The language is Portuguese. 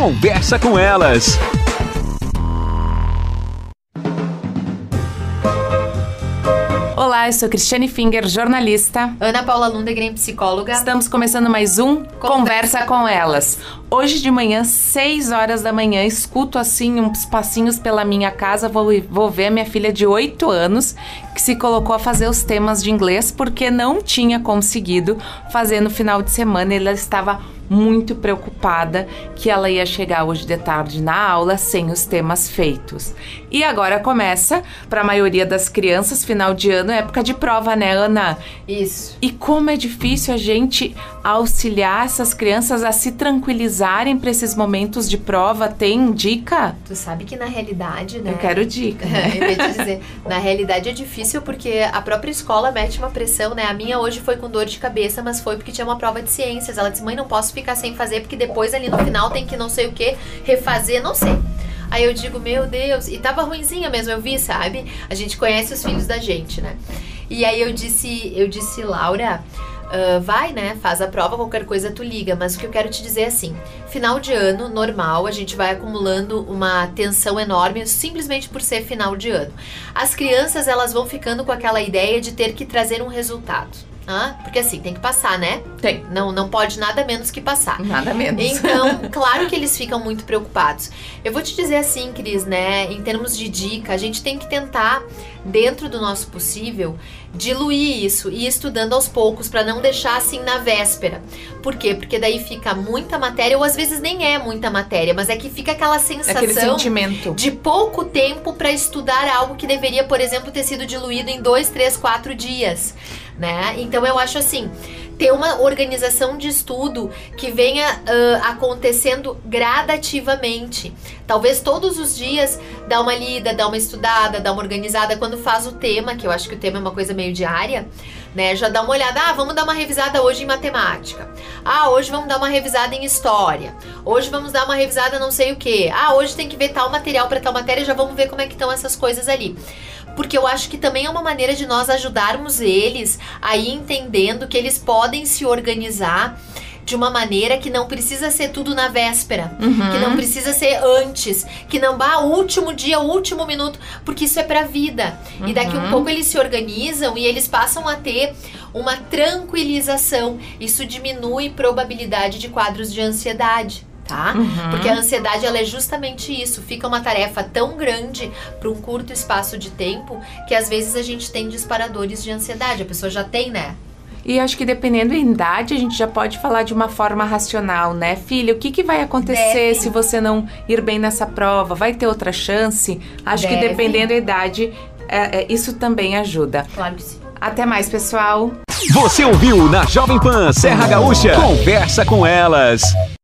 Conversa com elas. Olá, eu sou Cristiane Finger, jornalista. Ana Paula Lundegren, psicóloga. Estamos começando mais um Conversa, Conversa com Elas. Hoje de manhã, 6 horas da manhã, escuto assim uns passinhos pela minha casa, vou, vou ver a minha filha de 8 anos que se colocou a fazer os temas de inglês porque não tinha conseguido fazer no final de semana. Ela estava muito preocupada que ela ia chegar hoje de tarde na aula sem os temas feitos. E agora começa, para a maioria das crianças, final de ano, época de prova, né, Ana? Isso. E como é difícil a gente auxiliar essas crianças a se tranquilizarem para esses momentos de prova. Tem dica? Tu sabe que na realidade, né? Eu quero dica. Né? Eu ia dizer, na realidade é difícil porque a própria escola mete uma pressão, né? A minha hoje foi com dor de cabeça, mas foi porque tinha uma prova de ciências. Ela disse: "Mãe, não posso ficar sem fazer porque depois ali no final tem que não sei o que refazer, não sei". Aí eu digo, meu Deus, e tava ruinzinha mesmo, eu vi, sabe? A gente conhece os filhos da gente, né? E aí eu disse, eu disse, Laura, Uh, vai, né? Faz a prova, qualquer coisa tu liga. Mas o que eu quero te dizer é assim: final de ano, normal, a gente vai acumulando uma tensão enorme simplesmente por ser final de ano. As crianças, elas vão ficando com aquela ideia de ter que trazer um resultado. Porque assim, tem que passar, né? Tem. Não, não pode nada menos que passar. Nada menos. Então, claro que eles ficam muito preocupados. Eu vou te dizer assim, Cris, né? Em termos de dica, a gente tem que tentar, dentro do nosso possível, diluir isso e ir estudando aos poucos para não deixar assim na véspera. Por quê? Porque daí fica muita matéria, ou às vezes nem é muita matéria, mas é que fica aquela sensação de pouco tempo para estudar algo que deveria, por exemplo, ter sido diluído em dois, três, quatro dias né? Então eu acho assim, ter uma organização de estudo que venha uh, acontecendo gradativamente. Talvez todos os dias dar uma lida, dar uma estudada, dar uma organizada quando faz o tema, que eu acho que o tema é uma coisa meio diária, né? Já dá uma olhada, ah, vamos dar uma revisada hoje em matemática. Ah, hoje vamos dar uma revisada em história. Hoje vamos dar uma revisada não sei o que. Ah, hoje tem que ver tal material para tal matéria, já vamos ver como é que estão essas coisas ali porque eu acho que também é uma maneira de nós ajudarmos eles a ir entendendo que eles podem se organizar de uma maneira que não precisa ser tudo na véspera, uhum. que não precisa ser antes, que não vá último dia, último minuto, porque isso é pra vida. Uhum. E daqui um uhum. pouco eles se organizam e eles passam a ter uma tranquilização. Isso diminui probabilidade de quadros de ansiedade tá? Uhum. Porque a ansiedade ela é justamente isso, fica uma tarefa tão grande para um curto espaço de tempo que às vezes a gente tem disparadores de ansiedade, a pessoa já tem, né? E acho que dependendo da idade, a gente já pode falar de uma forma racional, né? Filha, o que, que vai acontecer Deve. se você não ir bem nessa prova? Vai ter outra chance? Acho Deve. que dependendo da idade, é, é, isso também ajuda. Claro que sim. Até mais, pessoal. Você ouviu na Jovem Pan Serra Gaúcha? Conversa com elas.